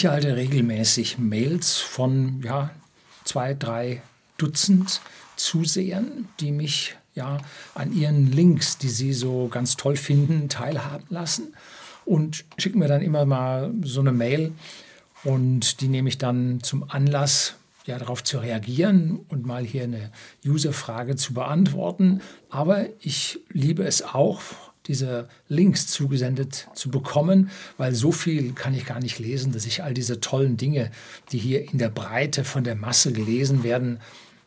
Ich erhalte regelmäßig Mails von ja, zwei, drei Dutzend Zusehern, die mich ja an ihren Links, die sie so ganz toll finden, teilhaben lassen und schicken mir dann immer mal so eine Mail und die nehme ich dann zum Anlass, ja, darauf zu reagieren und mal hier eine User-Frage zu beantworten. Aber ich liebe es auch, diese Links zugesendet zu bekommen, weil so viel kann ich gar nicht lesen, dass ich all diese tollen Dinge, die hier in der Breite von der Masse gelesen werden,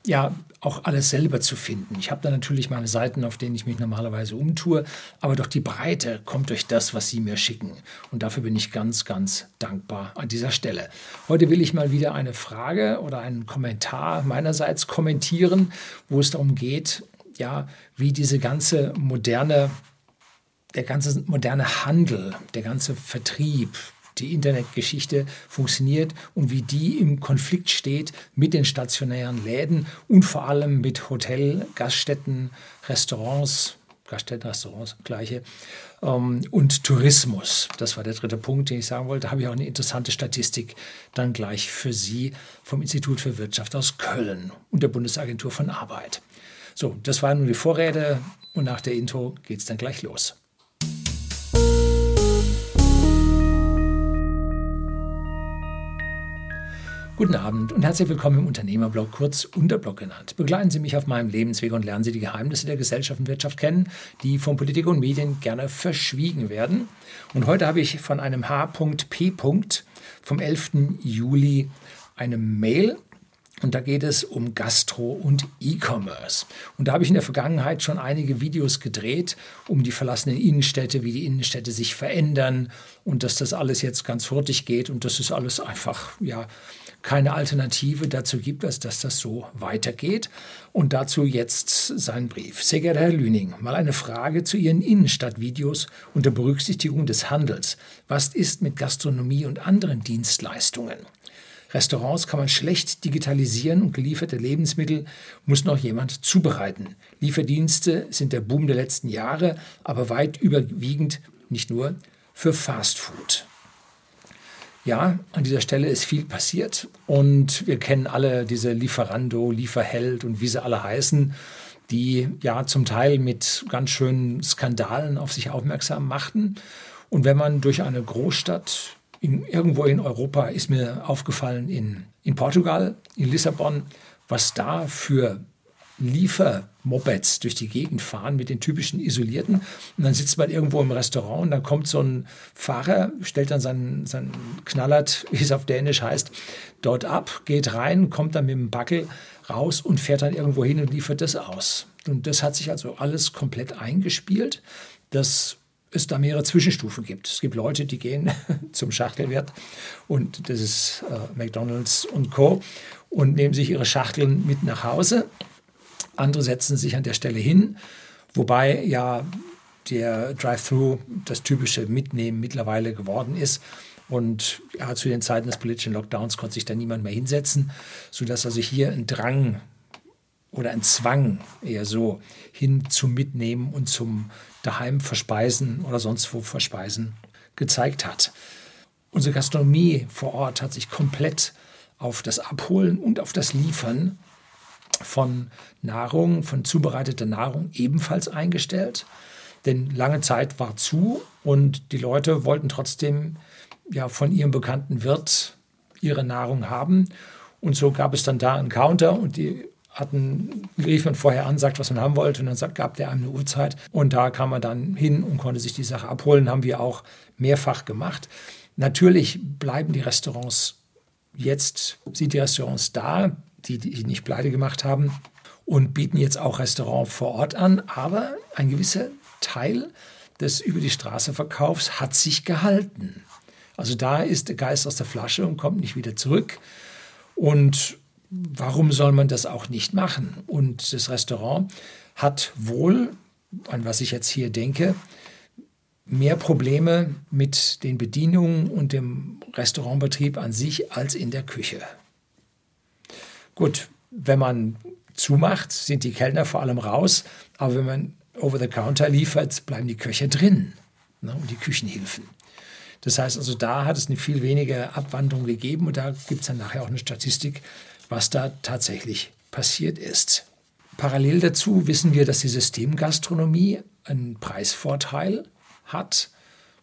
ja auch alles selber zu finden. Ich habe da natürlich meine Seiten, auf denen ich mich normalerweise umtue, aber doch die Breite kommt durch das, was Sie mir schicken. Und dafür bin ich ganz, ganz dankbar an dieser Stelle. Heute will ich mal wieder eine Frage oder einen Kommentar meinerseits kommentieren, wo es darum geht, ja, wie diese ganze moderne der ganze moderne Handel, der ganze Vertrieb, die Internetgeschichte funktioniert und wie die im Konflikt steht mit den stationären Läden und vor allem mit Hotel, Gaststätten, Restaurants, Gaststätten, Restaurants, gleiche, ähm, und Tourismus. Das war der dritte Punkt, den ich sagen wollte. Da habe ich auch eine interessante Statistik dann gleich für Sie vom Institut für Wirtschaft aus Köln und der Bundesagentur von Arbeit. So, das waren nur die Vorräte und nach der Intro geht es dann gleich los. Guten Abend und herzlich willkommen im Unternehmerblog, kurz Unterblog genannt. Begleiten Sie mich auf meinem Lebensweg und lernen Sie die Geheimnisse der Gesellschaft und Wirtschaft kennen, die von Politik und Medien gerne verschwiegen werden. Und heute habe ich von einem H.P. vom 11. Juli eine Mail und da geht es um Gastro und E-Commerce. Und da habe ich in der Vergangenheit schon einige Videos gedreht, um die verlassenen Innenstädte, wie die Innenstädte sich verändern und dass das alles jetzt ganz hurtig geht und das ist alles einfach, ja, keine Alternative dazu gibt, als dass das so weitergeht. Und dazu jetzt sein Brief. Sehr geehrter Herr Lüning, mal eine Frage zu Ihren Innenstadtvideos unter Berücksichtigung des Handels. Was ist mit Gastronomie und anderen Dienstleistungen? Restaurants kann man schlecht digitalisieren und gelieferte Lebensmittel muss noch jemand zubereiten. Lieferdienste sind der Boom der letzten Jahre, aber weit überwiegend nicht nur für Fastfood. Ja, an dieser Stelle ist viel passiert und wir kennen alle diese Lieferando, Lieferheld und wie sie alle heißen, die ja zum Teil mit ganz schönen Skandalen auf sich aufmerksam machten. Und wenn man durch eine Großstadt in, irgendwo in Europa ist mir aufgefallen, in, in Portugal, in Lissabon, was da für Liefermopeds durch die Gegend fahren mit den typischen Isolierten. Und dann sitzt man irgendwo im Restaurant und dann kommt so ein Fahrer, stellt dann seinen, seinen Knallert, wie es auf Dänisch heißt, dort ab, geht rein, kommt dann mit dem Backel raus und fährt dann irgendwo hin und liefert das aus. Und das hat sich also alles komplett eingespielt, dass es da mehrere Zwischenstufen gibt. Es gibt Leute, die gehen zum Schachtelwert und das ist äh, McDonald's und Co. und nehmen sich ihre Schachteln mit nach Hause andere setzen sich an der Stelle hin, wobei ja der Drive-Thru das typische Mitnehmen mittlerweile geworden ist. Und ja, zu den Zeiten des politischen Lockdowns konnte sich da niemand mehr hinsetzen, sodass also hier ein Drang oder ein Zwang eher so hin zum Mitnehmen und zum daheim verspeisen oder sonst wo verspeisen gezeigt hat. Unsere Gastronomie vor Ort hat sich komplett auf das Abholen und auf das Liefern von Nahrung, von zubereiteter Nahrung ebenfalls eingestellt. Denn lange Zeit war zu und die Leute wollten trotzdem ja von ihrem bekannten Wirt ihre Nahrung haben. Und so gab es dann da einen Counter und die hatten, rief man vorher an, sagt, was man haben wollte und dann gab der einem eine Uhrzeit und da kam man dann hin und konnte sich die Sache abholen, haben wir auch mehrfach gemacht. Natürlich bleiben die Restaurants jetzt, sind die Restaurants da, die, die nicht pleite gemacht haben und bieten jetzt auch Restaurant vor Ort an. Aber ein gewisser Teil des über die Straße Verkaufs hat sich gehalten. Also da ist der Geist aus der Flasche und kommt nicht wieder zurück. Und warum soll man das auch nicht machen? Und das Restaurant hat wohl, an was ich jetzt hier denke, mehr Probleme mit den Bedienungen und dem Restaurantbetrieb an sich als in der Küche. Gut, wenn man zumacht, sind die Kellner vor allem raus, aber wenn man over the counter liefert, bleiben die Köche drin ne, und die Küchenhilfen. Das heißt also, da hat es eine viel weniger Abwanderung gegeben und da gibt es dann nachher auch eine Statistik, was da tatsächlich passiert ist. Parallel dazu wissen wir, dass die Systemgastronomie einen Preisvorteil hat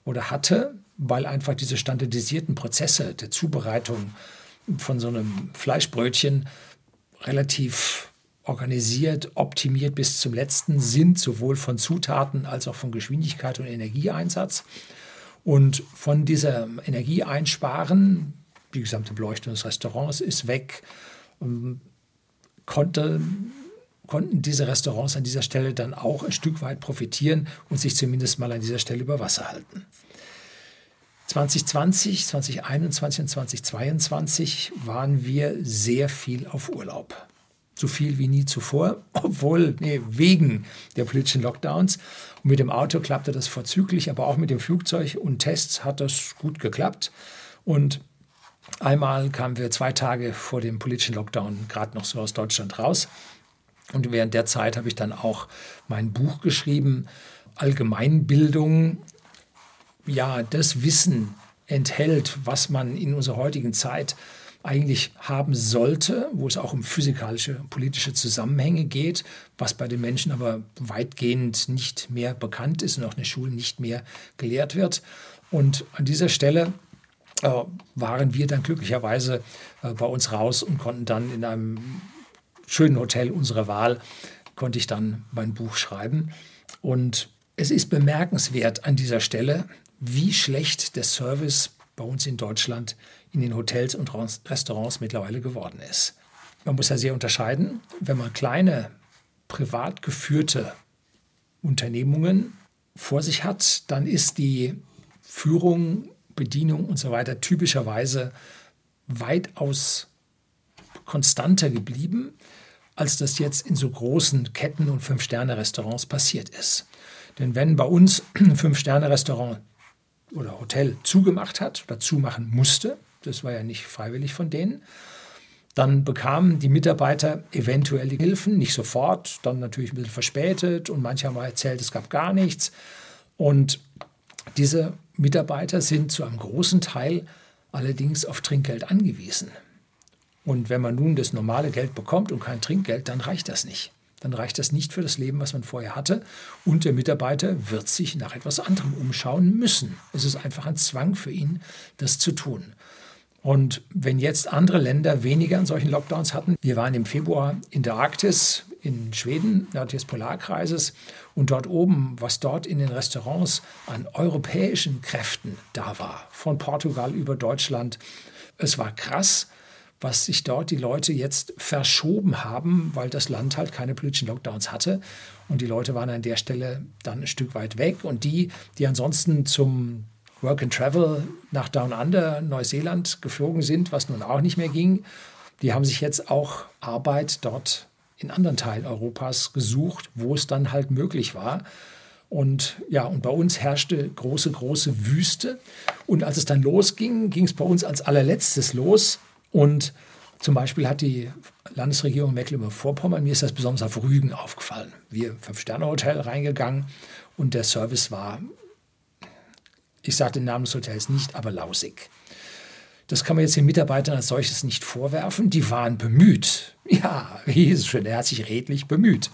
oder hatte, weil einfach diese standardisierten Prozesse der Zubereitung von so einem Fleischbrötchen relativ organisiert, optimiert bis zum letzten sind, sowohl von Zutaten als auch von Geschwindigkeit und Energieeinsatz. Und von dieser Energieeinsparen, die gesamte Beleuchtung des Restaurants ist weg, ähm, konnte, konnten diese Restaurants an dieser Stelle dann auch ein Stück weit profitieren und sich zumindest mal an dieser Stelle über Wasser halten. 2020, 2021 und 2022 waren wir sehr viel auf Urlaub. So viel wie nie zuvor, obwohl, nee, wegen der politischen Lockdowns. Und mit dem Auto klappte das vorzüglich, aber auch mit dem Flugzeug und Tests hat das gut geklappt. Und einmal kamen wir zwei Tage vor dem politischen Lockdown gerade noch so aus Deutschland raus. Und während der Zeit habe ich dann auch mein Buch geschrieben, Allgemeinbildung ja das Wissen enthält, was man in unserer heutigen Zeit eigentlich haben sollte, wo es auch um physikalische, politische Zusammenhänge geht, was bei den Menschen aber weitgehend nicht mehr bekannt ist und auch in den Schulen nicht mehr gelehrt wird. Und an dieser Stelle äh, waren wir dann glücklicherweise äh, bei uns raus und konnten dann in einem schönen Hotel unserer Wahl, konnte ich dann mein Buch schreiben. Und es ist bemerkenswert an dieser Stelle, wie schlecht der Service bei uns in Deutschland in den Hotels und Restaurants mittlerweile geworden ist. Man muss ja sehr unterscheiden, wenn man kleine privat geführte Unternehmungen vor sich hat, dann ist die Führung, Bedienung und so weiter typischerweise weitaus konstanter geblieben, als das jetzt in so großen Ketten und Fünf-Sterne-Restaurants passiert ist. Denn wenn bei uns ein Fünf-Sterne-Restaurant oder Hotel zugemacht hat oder zumachen musste, das war ja nicht freiwillig von denen, dann bekamen die Mitarbeiter eventuell die Hilfen, nicht sofort, dann natürlich ein bisschen verspätet und manche haben erzählt, es gab gar nichts. Und diese Mitarbeiter sind zu einem großen Teil allerdings auf Trinkgeld angewiesen. Und wenn man nun das normale Geld bekommt und kein Trinkgeld, dann reicht das nicht dann reicht das nicht für das Leben, was man vorher hatte. Und der Mitarbeiter wird sich nach etwas anderem umschauen müssen. Es ist einfach ein Zwang für ihn, das zu tun. Und wenn jetzt andere Länder weniger an solchen Lockdowns hatten, wir waren im Februar in der Arktis, in Schweden, nördlich des Polarkreises, und dort oben, was dort in den Restaurants an europäischen Kräften da war, von Portugal über Deutschland, es war krass was sich dort die Leute jetzt verschoben haben, weil das Land halt keine politischen Lockdowns hatte. Und die Leute waren an der Stelle dann ein Stück weit weg. Und die, die ansonsten zum Work and Travel nach Down Under, Neuseeland geflogen sind, was nun auch nicht mehr ging, die haben sich jetzt auch Arbeit dort in anderen Teilen Europas gesucht, wo es dann halt möglich war. Und ja, und bei uns herrschte große, große Wüste. Und als es dann losging, ging es bei uns als allerletztes los und zum Beispiel hat die Landesregierung Mecklenburg-Vorpommern, mir ist das besonders auf Rügen aufgefallen. Wir Fünf-Sterne-Hotel reingegangen und der Service war, ich sage den Namen des Hotels nicht, aber lausig. Das kann man jetzt den Mitarbeitern als solches nicht vorwerfen. Die waren bemüht. Ja, wie hieß es schön, er hat sich redlich bemüht.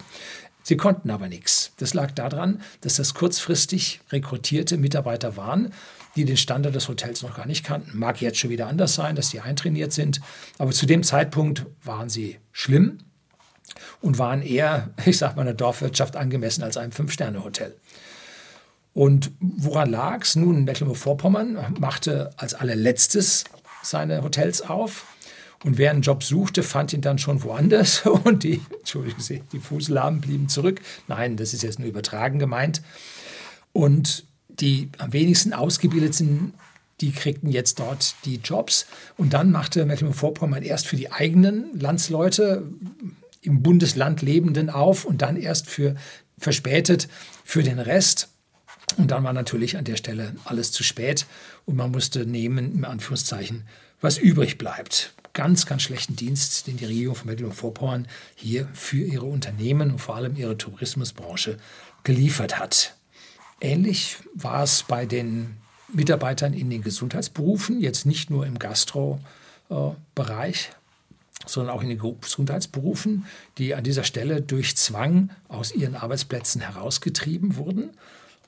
Sie konnten aber nichts. Das lag daran, dass das kurzfristig rekrutierte Mitarbeiter waren, die den Standard des Hotels noch gar nicht kannten. Mag jetzt schon wieder anders sein, dass die eintrainiert sind, aber zu dem Zeitpunkt waren sie schlimm und waren eher, ich sag mal, einer Dorfwirtschaft angemessen als einem Fünf-Sterne-Hotel. Und woran lag es? Nun, Mecklenburg-Vorpommern machte als allerletztes seine Hotels auf. Und wer einen Job suchte, fand ihn dann schon woanders. Und die, Entschuldigen Sie, die Fußlahmen blieben zurück. Nein, das ist jetzt nur übertragen gemeint. Und die am wenigsten ausgebildeten, die kriegten jetzt dort die Jobs. Und dann machte Mecklenburg-Vorpommern erst für die eigenen Landsleute im Bundesland Lebenden auf und dann erst für verspätet für den Rest. Und dann war natürlich an der Stelle alles zu spät und man musste nehmen, in Anführungszeichen, was übrig bleibt. Ganz, ganz schlechten Dienst, den die Regierung von Mecklenburg-Vorpommern hier für ihre Unternehmen und vor allem ihre Tourismusbranche geliefert hat. Ähnlich war es bei den Mitarbeitern in den Gesundheitsberufen, jetzt nicht nur im Gastro-Bereich, sondern auch in den Gesundheitsberufen, die an dieser Stelle durch Zwang aus ihren Arbeitsplätzen herausgetrieben wurden.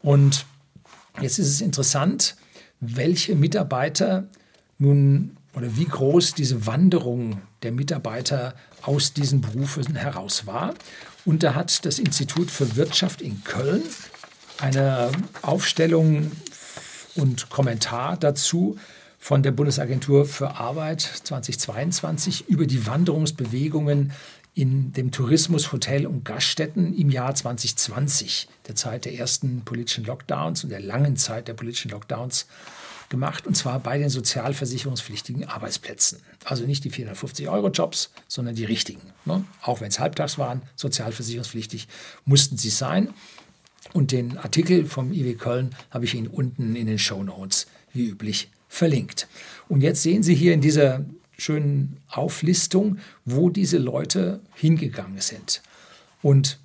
Und jetzt ist es interessant, welche Mitarbeiter nun oder wie groß diese Wanderung der Mitarbeiter aus diesen Berufen heraus war. Und da hat das Institut für Wirtschaft in Köln eine Aufstellung und Kommentar dazu von der Bundesagentur für Arbeit 2022 über die Wanderungsbewegungen in dem Tourismus, Hotel und Gaststätten im Jahr 2020, der Zeit der ersten politischen Lockdowns und der langen Zeit der politischen Lockdowns gemacht, und zwar bei den sozialversicherungspflichtigen Arbeitsplätzen. Also nicht die 450-Euro-Jobs, sondern die richtigen. Ne? Auch wenn es halbtags waren, sozialversicherungspflichtig mussten sie sein. Und den Artikel vom IW Köln habe ich Ihnen unten in den Show Notes wie üblich verlinkt. Und jetzt sehen Sie hier in dieser schönen Auflistung, wo diese Leute hingegangen sind. Und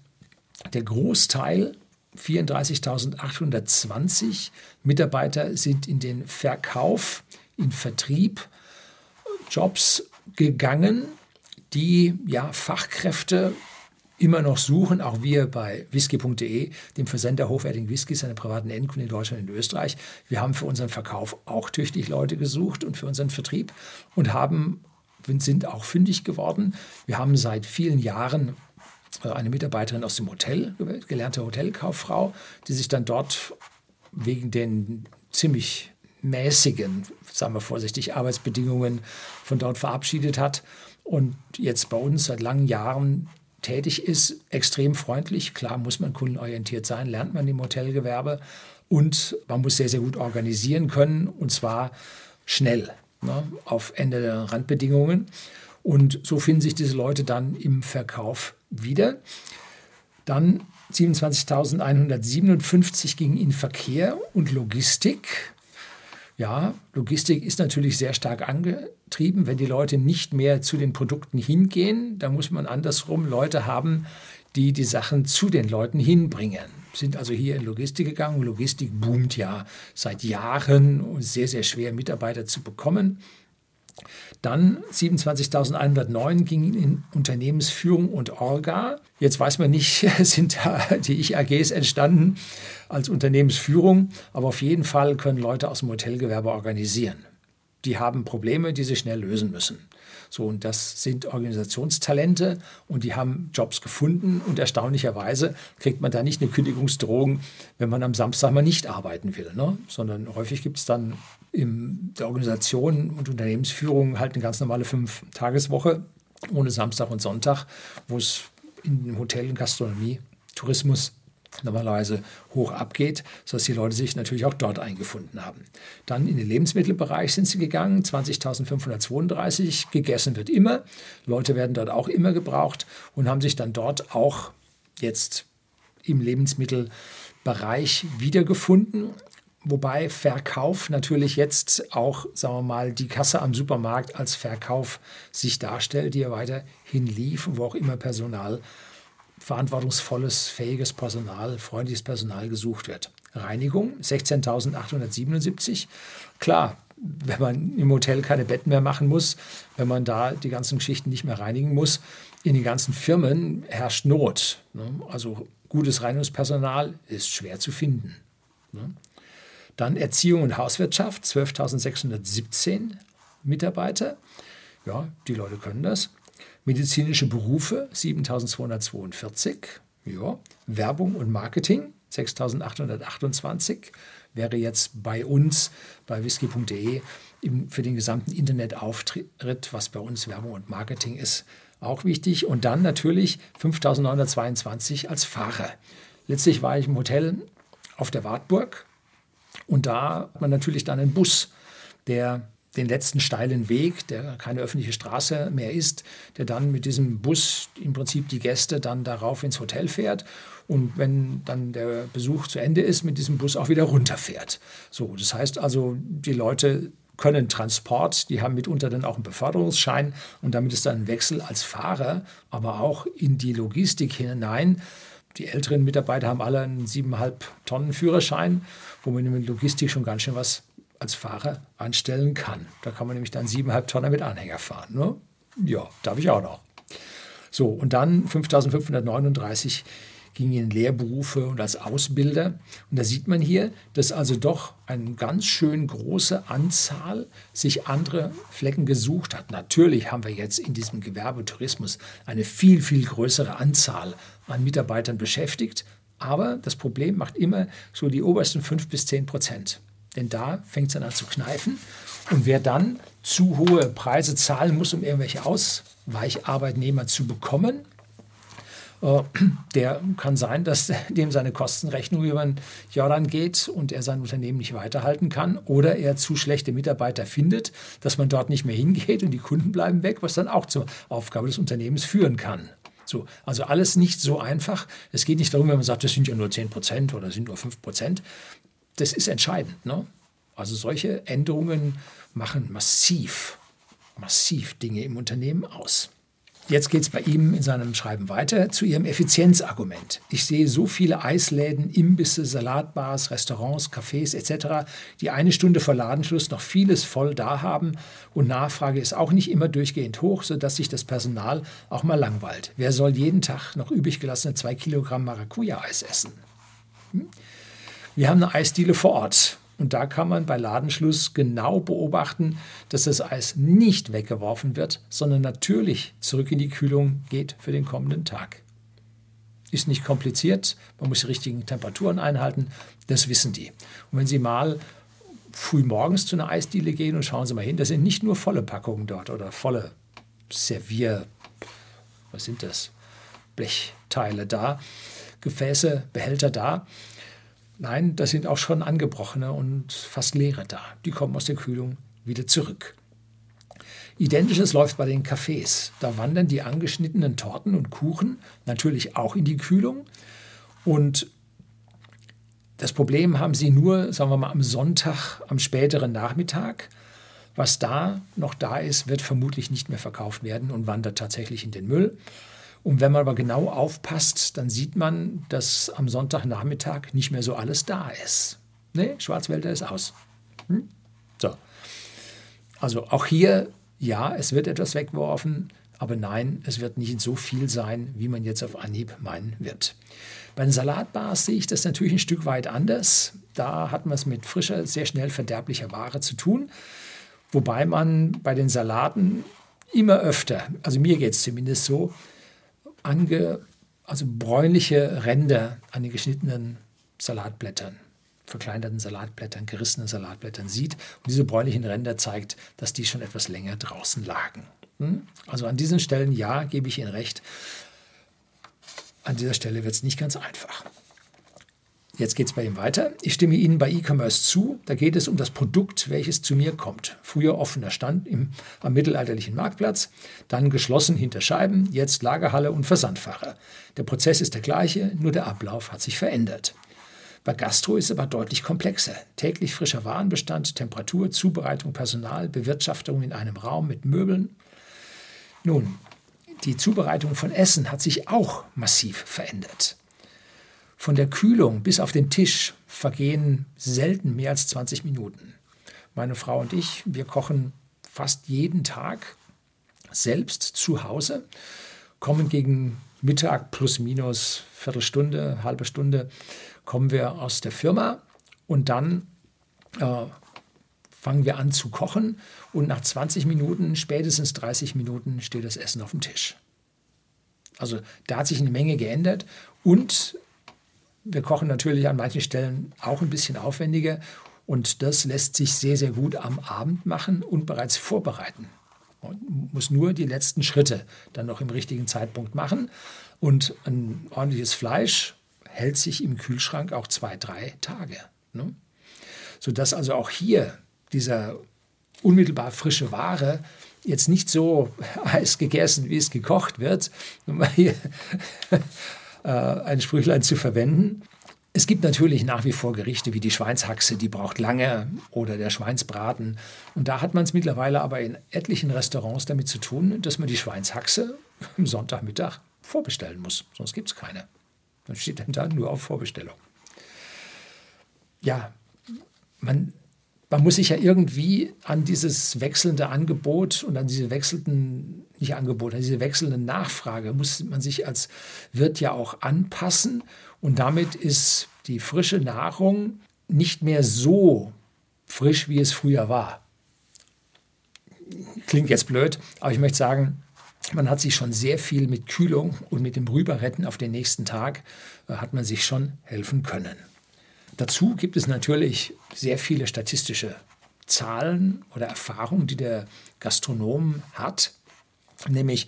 der Großteil 34.820 Mitarbeiter sind in den Verkauf, in Vertrieb, Jobs gegangen, die ja Fachkräfte immer noch suchen, auch wir bei whisky.de, dem Versender hochwertigen Whiskys, seine privaten Endkunden in Deutschland und Österreich. Wir haben für unseren Verkauf auch tüchtig Leute gesucht und für unseren Vertrieb und haben, sind auch fündig geworden. Wir haben seit vielen Jahren eine Mitarbeiterin aus dem Hotel, gelernte Hotelkauffrau, die sich dann dort wegen den ziemlich mäßigen, sagen wir vorsichtig, Arbeitsbedingungen von dort verabschiedet hat und jetzt bei uns seit langen Jahren tätig ist, extrem freundlich. Klar muss man kundenorientiert sein, lernt man im Hotelgewerbe und man muss sehr, sehr gut organisieren können und zwar schnell ne, auf Ende der Randbedingungen. Und so finden sich diese Leute dann im Verkauf wieder. Dann 27.157 ging in Verkehr und Logistik. Ja, Logistik ist natürlich sehr stark angetrieben. Wenn die Leute nicht mehr zu den Produkten hingehen, dann muss man andersrum Leute haben, die die Sachen zu den Leuten hinbringen. Sind also hier in Logistik gegangen. Logistik boomt ja seit Jahren und sehr, sehr schwer Mitarbeiter zu bekommen. Dann 27.109 ging in Unternehmensführung und Orga. Jetzt weiß man nicht, sind da die Ich-AGs entstanden als Unternehmensführung, aber auf jeden Fall können Leute aus dem Hotelgewerbe organisieren. Die haben Probleme, die sie schnell lösen müssen. So, und das sind Organisationstalente und die haben Jobs gefunden und erstaunlicherweise kriegt man da nicht eine Kündigungsdrohung, wenn man am Samstag mal nicht arbeiten will, ne? sondern häufig gibt es dann in der Organisation und Unternehmensführung halt eine ganz normale Fünf-Tageswoche ohne Samstag und Sonntag, wo es in Hotel und Gastronomie, Tourismus normalerweise hoch abgeht, sodass die Leute sich natürlich auch dort eingefunden haben. Dann in den Lebensmittelbereich sind sie gegangen, 20.532, gegessen wird immer, Leute werden dort auch immer gebraucht und haben sich dann dort auch jetzt im Lebensmittelbereich wiedergefunden. Wobei Verkauf natürlich jetzt auch, sagen wir mal, die Kasse am Supermarkt als Verkauf sich darstellt, die ja weiterhin lief, wo auch immer Personal verantwortungsvolles, fähiges Personal, freundliches Personal gesucht wird. Reinigung 16.877. Klar, wenn man im Hotel keine Betten mehr machen muss, wenn man da die ganzen Geschichten nicht mehr reinigen muss, in den ganzen Firmen herrscht Not. Ne? Also gutes Reinigungspersonal ist schwer zu finden. Dann Erziehung und Hauswirtschaft 12.617 Mitarbeiter. Ja, die Leute können das. Medizinische Berufe 7242. Ja. Werbung und Marketing 6828 wäre jetzt bei uns bei whisky.de für den gesamten Internetauftritt, was bei uns Werbung und Marketing ist, auch wichtig. Und dann natürlich 5922 als Fahrer. Letztlich war ich im Hotel auf der Wartburg und da hat man natürlich dann einen Bus, der den letzten steilen Weg, der keine öffentliche Straße mehr ist, der dann mit diesem Bus im Prinzip die Gäste dann darauf ins Hotel fährt. Und wenn dann der Besuch zu Ende ist, mit diesem Bus auch wieder runterfährt. So, das heißt also, die Leute können Transport, die haben mitunter dann auch einen Beförderungsschein und damit ist dann ein Wechsel als Fahrer, aber auch in die Logistik hinein. Die älteren Mitarbeiter haben alle einen 7,5 Tonnen Führerschein, wo man in der Logistik schon ganz schön was als Fahrer anstellen kann. Da kann man nämlich dann 7,5 Tonnen mit Anhänger fahren. Ne? Ja, darf ich auch noch. So, und dann 5539 ging in Lehrberufe und als Ausbilder. Und da sieht man hier, dass also doch eine ganz schön große Anzahl sich andere Flecken gesucht hat. Natürlich haben wir jetzt in diesem Gewerbetourismus eine viel, viel größere Anzahl an Mitarbeitern beschäftigt. Aber das Problem macht immer so die obersten 5 bis 10 Prozent. Denn da fängt es dann an zu kneifen. Und wer dann zu hohe Preise zahlen muss, um irgendwelche Ausweicharbeitnehmer zu bekommen, äh, der kann sein, dass dem seine Kostenrechnung über den Jordan geht und er sein Unternehmen nicht weiterhalten kann oder er zu schlechte Mitarbeiter findet, dass man dort nicht mehr hingeht und die Kunden bleiben weg, was dann auch zur Aufgabe des Unternehmens führen kann. So, also alles nicht so einfach. Es geht nicht darum, wenn man sagt, das sind ja nur 10 Prozent oder sind nur 5 Prozent. Das ist entscheidend. Ne? Also solche Änderungen machen massiv, massiv Dinge im Unternehmen aus. Jetzt geht es bei ihm in seinem Schreiben weiter zu ihrem Effizienzargument. Ich sehe so viele Eisläden, Imbisse, Salatbars, Restaurants, Cafés etc., die eine Stunde vor Ladenschluss noch vieles voll da haben und Nachfrage ist auch nicht immer durchgehend hoch, sodass sich das Personal auch mal langweilt. Wer soll jeden Tag noch übrig gelassene zwei Kilogramm Maracuja-Eis essen? Hm? Wir haben eine Eisdiele vor Ort. Und da kann man bei Ladenschluss genau beobachten, dass das Eis nicht weggeworfen wird, sondern natürlich zurück in die Kühlung geht für den kommenden Tag. Ist nicht kompliziert, man muss die richtigen Temperaturen einhalten, das wissen die. Und wenn Sie mal früh morgens zu einer Eisdiele gehen und schauen Sie mal hin, da sind nicht nur volle Packungen dort oder volle Servier, was sind das? Blechteile da, Gefäße, Behälter da, Nein, das sind auch schon angebrochene und fast leere da. Die kommen aus der Kühlung wieder zurück. Identisches läuft bei den Cafés. Da wandern die angeschnittenen Torten und Kuchen natürlich auch in die Kühlung. Und das Problem haben sie nur, sagen wir mal, am Sonntag, am späteren Nachmittag. Was da noch da ist, wird vermutlich nicht mehr verkauft werden und wandert tatsächlich in den Müll. Und wenn man aber genau aufpasst, dann sieht man, dass am Sonntagnachmittag nicht mehr so alles da ist. Nee, Schwarzwälder ist aus. Hm? So. Also auch hier, ja, es wird etwas weggeworfen, aber nein, es wird nicht so viel sein, wie man jetzt auf Anhieb meinen wird. Bei den Salatbars sehe ich das natürlich ein Stück weit anders. Da hat man es mit frischer, sehr schnell verderblicher Ware zu tun. Wobei man bei den Salaten immer öfter, also mir geht es zumindest so, ange, also bräunliche Ränder an den geschnittenen Salatblättern, verkleinerten Salatblättern, gerissenen Salatblättern sieht. Und diese bräunlichen Ränder zeigt, dass die schon etwas länger draußen lagen. Hm? Also an diesen Stellen, ja, gebe ich Ihnen recht. An dieser Stelle wird es nicht ganz einfach. Jetzt geht es bei ihm weiter. Ich stimme Ihnen bei E-Commerce zu. Da geht es um das Produkt, welches zu mir kommt. Früher offener Stand im, am mittelalterlichen Marktplatz, dann geschlossen hinter Scheiben, jetzt Lagerhalle und Versandfahrer. Der Prozess ist der gleiche, nur der Ablauf hat sich verändert. Bei Gastro ist es aber deutlich komplexer. Täglich frischer Warenbestand, Temperatur, Zubereitung, Personal, Bewirtschaftung in einem Raum mit Möbeln. Nun, die Zubereitung von Essen hat sich auch massiv verändert. Von der Kühlung bis auf den Tisch vergehen selten mehr als 20 Minuten. Meine Frau und ich, wir kochen fast jeden Tag selbst zu Hause, kommen gegen Mittag plus minus Viertelstunde, halbe Stunde, kommen wir aus der Firma und dann äh, fangen wir an zu kochen und nach 20 Minuten, spätestens 30 Minuten steht das Essen auf dem Tisch. Also da hat sich eine Menge geändert und wir kochen natürlich an manchen Stellen auch ein bisschen aufwendiger und das lässt sich sehr, sehr gut am Abend machen und bereits vorbereiten. Man muss nur die letzten Schritte dann noch im richtigen Zeitpunkt machen. Und ein ordentliches Fleisch hält sich im Kühlschrank auch zwei, drei Tage. Ne? Sodass also auch hier dieser unmittelbar frische Ware jetzt nicht so heiß gegessen, wie es gekocht wird. Äh, ein Sprüchlein zu verwenden. Es gibt natürlich nach wie vor Gerichte wie die Schweinshaxe, die braucht lange, oder der Schweinsbraten. Und da hat man es mittlerweile aber in etlichen Restaurants damit zu tun, dass man die Schweinshaxe am Sonntagmittag vorbestellen muss, sonst gibt es keine. Man steht dann da nur auf Vorbestellung. Ja, man, man muss sich ja irgendwie an dieses wechselnde Angebot und an diese wechselnden, nicht Angebot, an diese wechselnde Nachfrage muss man sich als Wirt ja auch anpassen. Und damit ist die frische Nahrung nicht mehr so frisch, wie es früher war. Klingt jetzt blöd, aber ich möchte sagen, man hat sich schon sehr viel mit Kühlung und mit dem Rüberretten auf den nächsten Tag, äh, hat man sich schon helfen können. Dazu gibt es natürlich sehr viele statistische Zahlen oder Erfahrungen, die der Gastronom hat, nämlich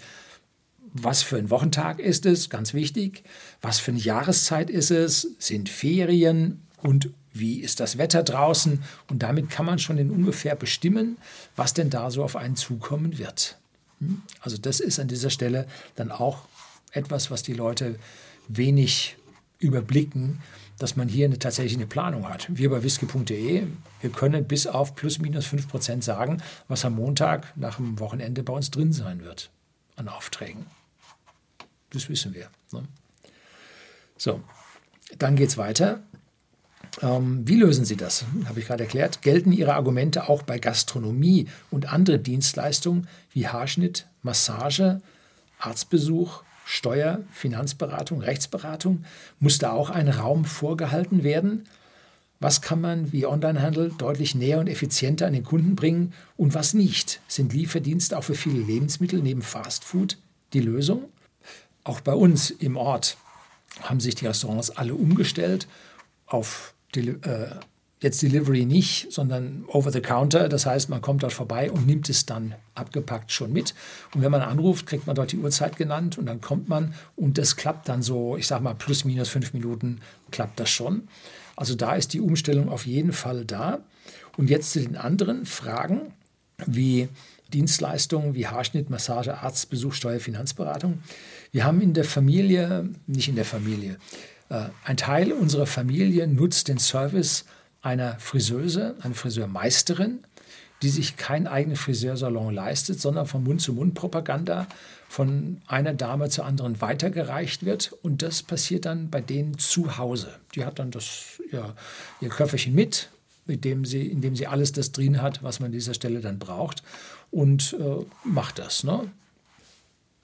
was für ein Wochentag ist es, ganz wichtig, was für eine Jahreszeit ist es, sind Ferien? Und wie ist das Wetter draußen? Und damit kann man schon in ungefähr bestimmen, was denn da so auf einen zukommen wird. Hm? Also das ist an dieser Stelle dann auch etwas, was die Leute wenig überblicken, dass man hier eine, tatsächlich eine Planung hat. Wir bei whisky.de, wir können bis auf plus minus 5 Prozent sagen, was am Montag nach dem Wochenende bei uns drin sein wird an Aufträgen. Das wissen wir. Ne? So, dann geht es weiter. Ähm, wie lösen Sie das? Habe ich gerade erklärt. Gelten Ihre Argumente auch bei Gastronomie und anderen Dienstleistungen wie Haarschnitt, Massage, Arztbesuch, Steuer, Finanzberatung, Rechtsberatung? Muss da auch ein Raum vorgehalten werden? Was kann man wie Onlinehandel deutlich näher und effizienter an den Kunden bringen und was nicht? Sind Lieferdienste auch für viele Lebensmittel neben Fastfood die Lösung? Auch bei uns im Ort haben sich die Restaurants alle umgestellt auf Deli äh, jetzt Delivery nicht, sondern over the counter. Das heißt, man kommt dort vorbei und nimmt es dann abgepackt schon mit. Und wenn man anruft, kriegt man dort die Uhrzeit genannt und dann kommt man und das klappt dann so, ich sage mal, plus minus fünf Minuten klappt das schon. Also da ist die Umstellung auf jeden Fall da. Und jetzt zu den anderen Fragen wie Dienstleistungen wie Haarschnitt, Massage, Arztbesuch, Steuer, Finanzberatung. Wir haben in der Familie, nicht in der Familie, äh, ein Teil unserer Familie nutzt den Service einer Friseuse, eine Friseurmeisterin, die sich keinen eigenen Friseursalon leistet, sondern von Mund-zu-Mund-Propaganda von einer Dame zur anderen weitergereicht wird. Und das passiert dann bei denen zu Hause. Die hat dann das, ja, ihr Köfferchen mit, mit dem sie, in dem sie alles das drin hat, was man an dieser Stelle dann braucht und äh, macht das. Ne?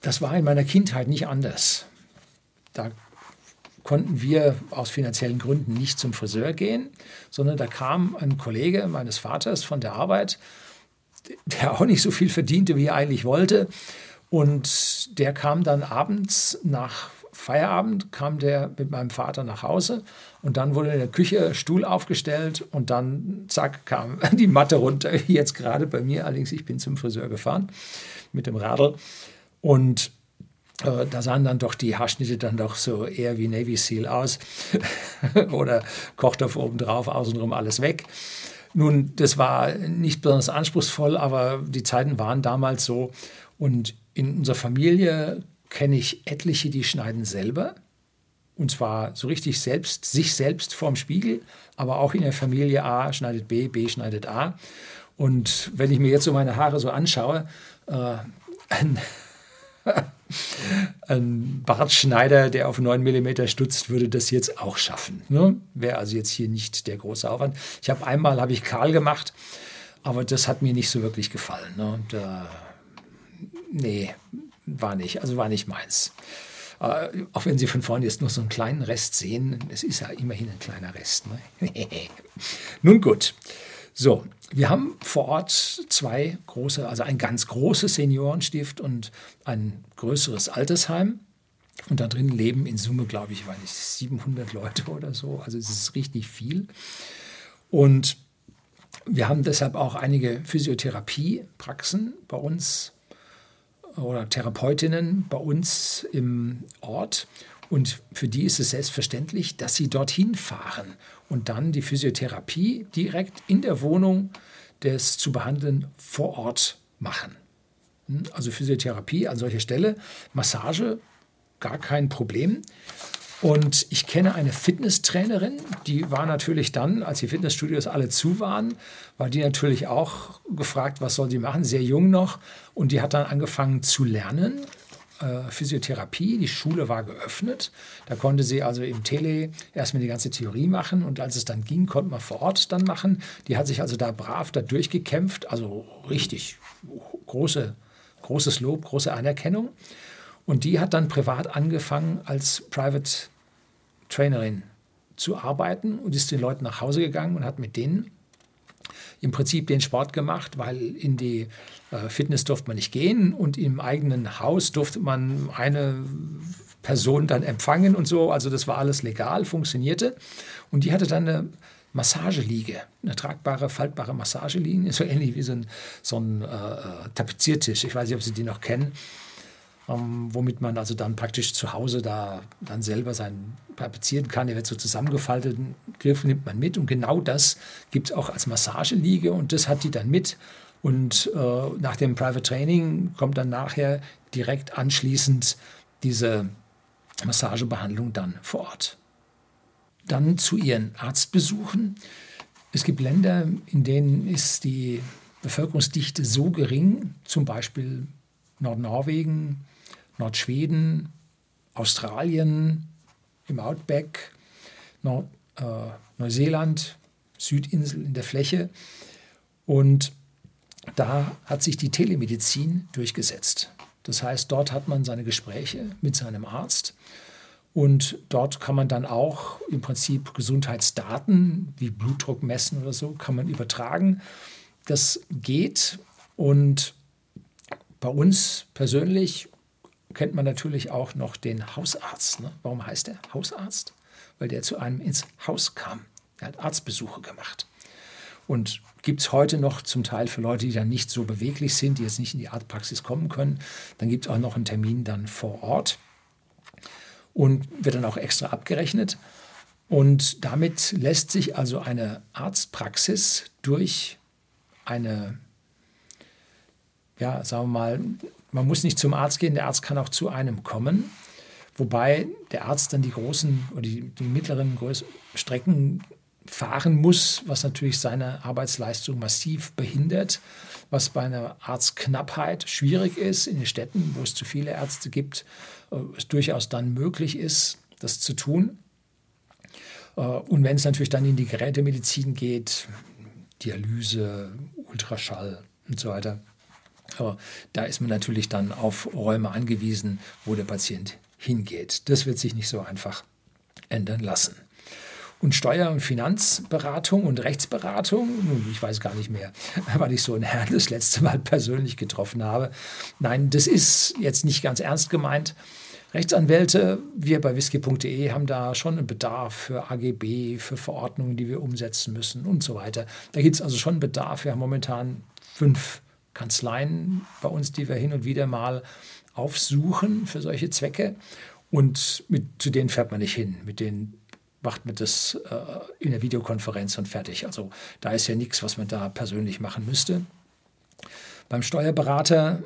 Das war in meiner Kindheit nicht anders. Da konnten wir aus finanziellen Gründen nicht zum Friseur gehen, sondern da kam ein Kollege meines Vaters von der Arbeit, der auch nicht so viel verdiente, wie er eigentlich wollte. Und der kam dann abends nach Feierabend, kam der mit meinem Vater nach Hause und dann wurde in der Küche Stuhl aufgestellt und dann, zack, kam die Matte runter. Jetzt gerade bei mir, allerdings, ich bin zum Friseur gefahren mit dem Radl. Und da sahen dann doch die Haarschnitte dann doch so eher wie Navy Seal aus oder Kochtopf obendrauf, außenrum alles weg. Nun, das war nicht besonders anspruchsvoll, aber die Zeiten waren damals so. Und in unserer Familie kenne ich etliche, die schneiden selber. Und zwar so richtig selbst, sich selbst vorm Spiegel, aber auch in der Familie A schneidet B, B schneidet A. Und wenn ich mir jetzt so meine Haare so anschaue, äh, ein Bartschneider, der auf 9 mm stutzt, würde das jetzt auch schaffen. Ne? Wäre also jetzt hier nicht der große Aufwand. Ich habe einmal habe ich kahl gemacht, aber das hat mir nicht so wirklich gefallen. Ne? Da, nee, war nicht, also war nicht meins. Äh, auch wenn Sie von vorne jetzt nur so einen kleinen Rest sehen, es ist ja immerhin ein kleiner Rest. Ne? Nun gut. So, wir haben vor Ort zwei große, also ein ganz großes Seniorenstift und ein größeres Altersheim. Und da drin leben in Summe, glaube ich, weiß nicht, 700 Leute oder so. Also es ist richtig viel. Und wir haben deshalb auch einige Physiotherapiepraxen bei uns oder Therapeutinnen bei uns im Ort. Und für die ist es selbstverständlich, dass sie dorthin fahren und dann die Physiotherapie direkt in der Wohnung des zu behandelnden vor Ort machen. Hm, also Physiotherapie an solcher Stelle, Massage, gar kein Problem. Und ich kenne eine Fitnesstrainerin, die war natürlich dann, als die Fitnessstudios alle zu waren, war die natürlich auch gefragt, was soll sie machen, sehr jung noch. Und die hat dann angefangen zu lernen äh, Physiotherapie. Die Schule war geöffnet. Da konnte sie also im Tele erstmal die ganze Theorie machen und als es dann ging, konnte man vor Ort dann machen. Die hat sich also da brav da durchgekämpft, also richtig große, großes Lob, große Anerkennung. Und die hat dann privat angefangen als Private Trainerin zu arbeiten und ist den Leuten nach Hause gegangen und hat mit denen im Prinzip den Sport gemacht, weil in die äh, Fitness durfte man nicht gehen und im eigenen Haus durfte man eine Person dann empfangen und so. Also das war alles legal, funktionierte. Und die hatte dann eine Massageliege, eine tragbare, faltbare Massageliege, so ähnlich wie so ein, so ein äh, äh Tapeziertisch. Ich weiß nicht, ob Sie die noch kennen ähm, womit man also dann praktisch zu Hause da dann selber sein tapezieren kann. Er wird so zusammengefaltet, einen Griff nimmt man mit und genau das gibt es auch als Massageliege und das hat die dann mit. Und äh, nach dem Private Training kommt dann nachher direkt anschließend diese Massagebehandlung dann vor Ort. Dann zu ihren Arztbesuchen. Es gibt Länder, in denen ist die Bevölkerungsdichte so gering, zum Beispiel Nordnorwegen, Nordschweden, Australien, im Outback, Nord, äh, Neuseeland, Südinsel in der Fläche. Und da hat sich die Telemedizin durchgesetzt. Das heißt, dort hat man seine Gespräche mit seinem Arzt und dort kann man dann auch im Prinzip Gesundheitsdaten wie Blutdruck messen oder so, kann man übertragen. Das geht und bei uns persönlich kennt man natürlich auch noch den Hausarzt. Ne? Warum heißt er Hausarzt? Weil der zu einem ins Haus kam. Er hat Arztbesuche gemacht. Und gibt es heute noch zum Teil für Leute, die dann nicht so beweglich sind, die jetzt nicht in die Arztpraxis kommen können. Dann gibt es auch noch einen Termin dann vor Ort und wird dann auch extra abgerechnet. Und damit lässt sich also eine Arztpraxis durch eine, ja, sagen wir mal, man muss nicht zum Arzt gehen, der Arzt kann auch zu einem kommen. Wobei der Arzt dann die großen oder die, die mittleren Strecken fahren muss, was natürlich seine Arbeitsleistung massiv behindert, was bei einer Arztknappheit schwierig ist in den Städten, wo es zu viele Ärzte gibt, äh, es durchaus dann möglich ist, das zu tun. Äh, und wenn es natürlich dann in die Gerätemedizin geht, Dialyse, Ultraschall und so weiter, aber da ist man natürlich dann auf Räume angewiesen, wo der Patient hingeht. Das wird sich nicht so einfach ändern lassen. Und Steuer- und Finanzberatung und Rechtsberatung, ich weiß gar nicht mehr, weil ich so einen Herrn das letzte Mal persönlich getroffen habe. Nein, das ist jetzt nicht ganz ernst gemeint. Rechtsanwälte, wir bei whisky.de haben da schon einen Bedarf für AGB, für Verordnungen, die wir umsetzen müssen und so weiter. Da gibt es also schon Bedarf. Wir haben momentan fünf Kanzleien bei uns, die wir hin und wieder mal aufsuchen für solche Zwecke. Und mit, zu denen fährt man nicht hin. Mit denen macht man das äh, in der Videokonferenz und fertig. Also da ist ja nichts, was man da persönlich machen müsste. Beim Steuerberater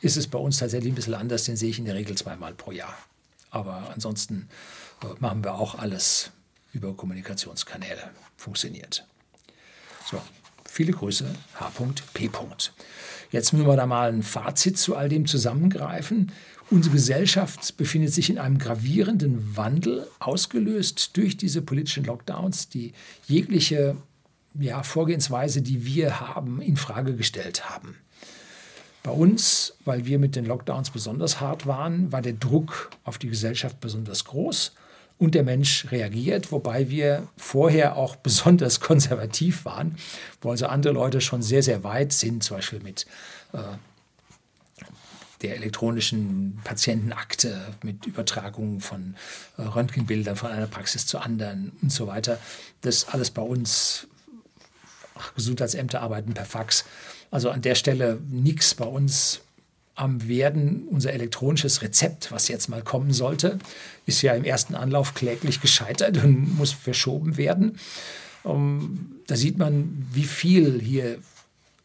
ist es bei uns tatsächlich ein bisschen anders. Den sehe ich in der Regel zweimal pro Jahr. Aber ansonsten äh, machen wir auch alles über Kommunikationskanäle. Funktioniert. So, Viele Grüße, H.P. Jetzt müssen wir da mal ein Fazit zu all dem zusammengreifen. Unsere Gesellschaft befindet sich in einem gravierenden Wandel, ausgelöst durch diese politischen Lockdowns, die jegliche ja, Vorgehensweise, die wir haben, in Frage gestellt haben. Bei uns, weil wir mit den Lockdowns besonders hart waren, war der Druck auf die Gesellschaft besonders groß und der Mensch reagiert, wobei wir vorher auch besonders konservativ waren, wo also andere Leute schon sehr, sehr weit sind, zum Beispiel mit äh, der elektronischen Patientenakte, mit Übertragung von äh, Röntgenbildern von einer Praxis zur anderen und so weiter. Das alles bei uns, ach, Gesundheitsämter arbeiten per Fax. Also an der Stelle nichts bei uns am Werden. Unser elektronisches Rezept, was jetzt mal kommen sollte, ist ja im ersten Anlauf kläglich gescheitert und muss verschoben werden. Um, ähm, da sieht man, wie viel hier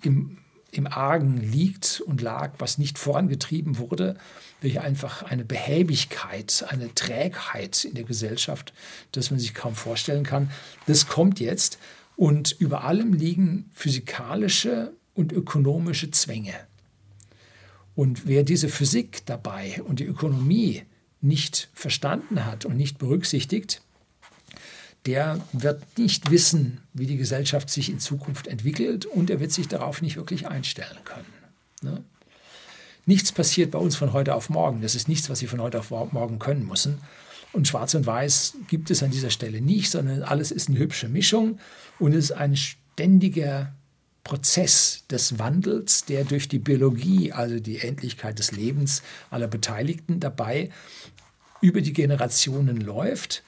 im, im Argen liegt und lag, was nicht vorangetrieben wurde, durch einfach eine Behäbigkeit, eine Trägheit in der Gesellschaft, dass man sich kaum vorstellen kann. Das kommt jetzt und über allem liegen physikalische und ökonomische Zwänge. Und wer diese Physik dabei und die Ökonomie nicht verstanden hat und nicht berücksichtigt, der wird nicht wissen, wie die Gesellschaft sich in Zukunft entwickelt und er wird sich darauf nicht wirklich einstellen können. Ne? Nichts passiert bei uns von heute auf morgen. Das ist nichts, was Sie von heute auf morgen können müssen. Und Schwarz und Weiß gibt es an dieser Stelle nicht, sondern alles ist eine hübsche Mischung und es ist ein ständiger Prozess des Wandels, der durch die Biologie, also die Endlichkeit des Lebens aller Beteiligten dabei, über die Generationen läuft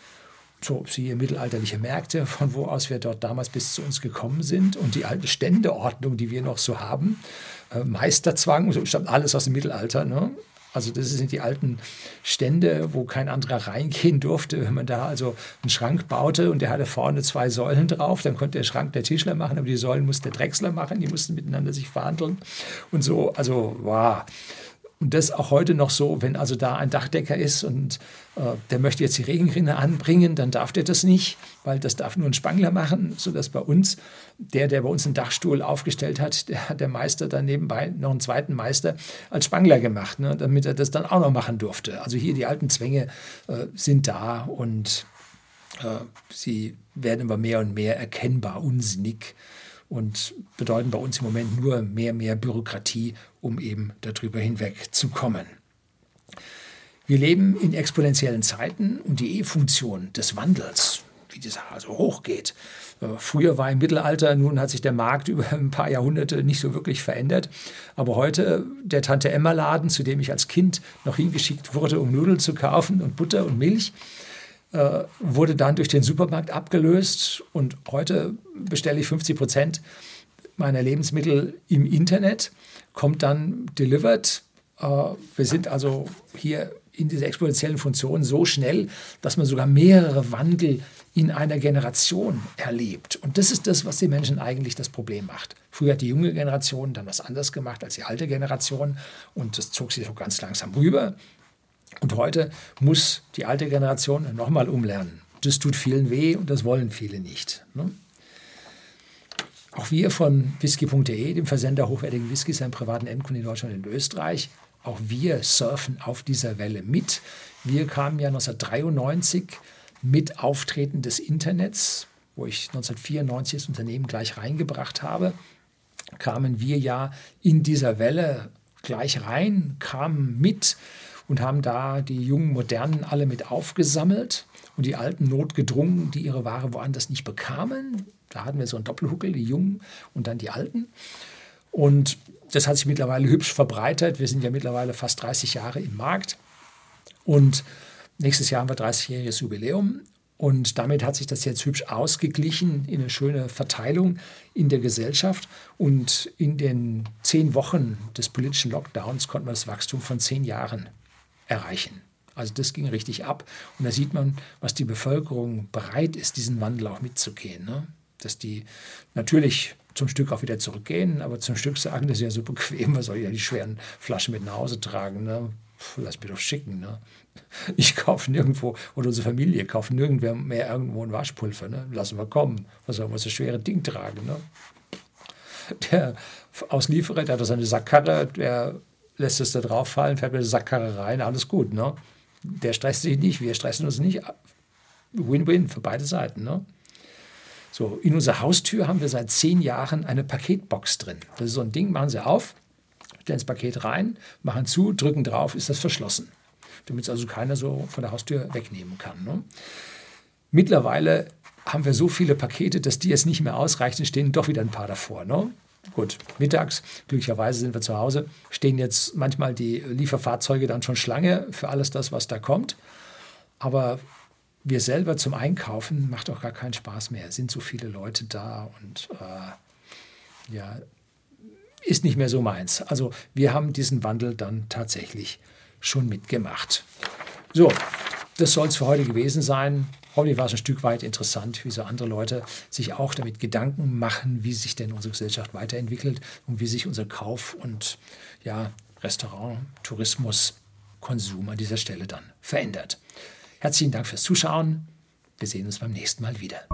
so siehe mittelalterliche Märkte, von wo aus wir dort damals bis zu uns gekommen sind und die alte Ständeordnung, die wir noch so haben, äh, Meisterzwang, so stammt alles aus dem Mittelalter. Ne? Also das sind die alten Stände, wo kein anderer reingehen durfte. Wenn man da also einen Schrank baute und der hatte vorne zwei Säulen drauf, dann konnte der Schrank der Tischler machen, aber die Säulen musste der Drechsler machen, die mussten miteinander sich verhandeln und so. Also wow. Und das auch heute noch so, wenn also da ein Dachdecker ist und äh, der möchte jetzt die Regenrinne anbringen, dann darf der das nicht, weil das darf nur ein Spangler machen, sodass bei uns, der, der bei uns einen Dachstuhl aufgestellt hat, der hat der Meister dann nebenbei noch einen zweiten Meister als Spangler gemacht, ne, damit er das dann auch noch machen durfte. Also hier die alten Zwänge äh, sind da und äh, sie werden immer mehr und mehr erkennbar, unsinnig und bedeuten bei uns im Moment nur mehr, mehr Bürokratie, um eben darüber hinweg zu kommen. Wir leben in exponentiellen Zeiten und die E-Funktion des Wandels, wie die Sache also hochgeht. Äh, früher war im Mittelalter, nun hat sich der Markt über ein paar Jahrhunderte nicht so wirklich verändert. Aber heute der Tante Emma Laden, zu dem ich als Kind noch hingeschickt wurde, um Nudeln zu kaufen und Butter und Milch, wurde dann durch den Supermarkt abgelöst und heute bestelle ich 50 Prozent meiner Lebensmittel im Internet, kommt dann delivered. Äh, wir sind also hier in dieser exponentiellen Funktion so schnell, dass man sogar mehrere Wandel in einer Generation erlebt. Und das ist das, was den Menschen eigentlich das Problem macht. Früher hat die junge Generation dann was anders gemacht als die alte Generation und das zog sich so ganz langsam rüber. Und heute muss die alte Generation nochmal umlernen. Das tut vielen weh und das wollen viele nicht. Ne? Auch wir von whisky.de, dem Versender hochwertigen Whiskys an privaten Endkunden in Deutschland und in Österreich, auch wir surfen auf dieser Welle mit. Wir kamen ja 1993 mit Auftreten des Internets, wo ich 1994 das Unternehmen gleich reingebracht habe, kamen wir ja in dieser Welle gleich rein, kamen mit und haben da die jungen Modernen alle mit aufgesammelt und die alten notgedrungen, die ihre Ware woanders nicht bekamen. Da hatten wir so einen Doppelhuckel, die Jungen und dann die Alten. Und das hat sich mittlerweile hübsch verbreitet. Wir sind ja mittlerweile fast 30 Jahre im Markt und nächstes Jahr haben wir 30-jähriges Jubiläum. Und damit hat sich das jetzt hübsch ausgeglichen in eine schöne Verteilung in der Gesellschaft. Und in den zehn Wochen des politischen Lockdowns konnten wir das Wachstum von zehn Jahren erreichen. Also das ging richtig ab. Und da sieht man, was die Bevölkerung bereit ist, diesen Wandel auch mitzugehen. Ne? Dass die natürlich zum Stück auch wieder zurückgehen, aber zum Stück sagen, das ist ja so bequem, was soll ich ja die schweren Flaschen mit nach Hause tragen. Ne? Puh, lass mir doch schicken. Ne? Ich kaufe nirgendwo, oder unsere Familie kauft nirgendwo mehr irgendwo ein Waschpulver. Ne? Lassen wir kommen. Was soll man so schwere Ding tragen? Ne? Der Auslieferer, der hat seine Sackkarre, der lässt es da drauf fallen, fährt mit der Sackkarre rein, alles gut. Ne? Der stresst sich nicht, wir stressen uns nicht. Win-win für beide Seiten. Ne? So, in unserer Haustür haben wir seit zehn Jahren eine Paketbox drin. Das ist so ein Ding, machen Sie auf, stellen das Paket rein, machen zu, drücken drauf, ist das verschlossen. Damit es also keiner so von der Haustür wegnehmen kann. Ne? Mittlerweile haben wir so viele Pakete, dass die jetzt nicht mehr ausreichen, stehen doch wieder ein paar davor. Ne? Gut, mittags, glücklicherweise sind wir zu Hause, stehen jetzt manchmal die Lieferfahrzeuge dann schon Schlange für alles das, was da kommt. Aber wir selber zum Einkaufen macht auch gar keinen Spaß mehr. Es sind so viele Leute da und äh, ja, ist nicht mehr so meins. Also wir haben diesen Wandel dann tatsächlich schon mitgemacht. So, das soll es für heute gewesen sein. Hoffentlich war es ein Stück weit interessant, wie so andere Leute sich auch damit Gedanken machen, wie sich denn unsere Gesellschaft weiterentwickelt und wie sich unser Kauf und ja, Restaurant, Tourismus, Konsum an dieser Stelle dann verändert. Herzlichen Dank fürs Zuschauen. Wir sehen uns beim nächsten Mal wieder.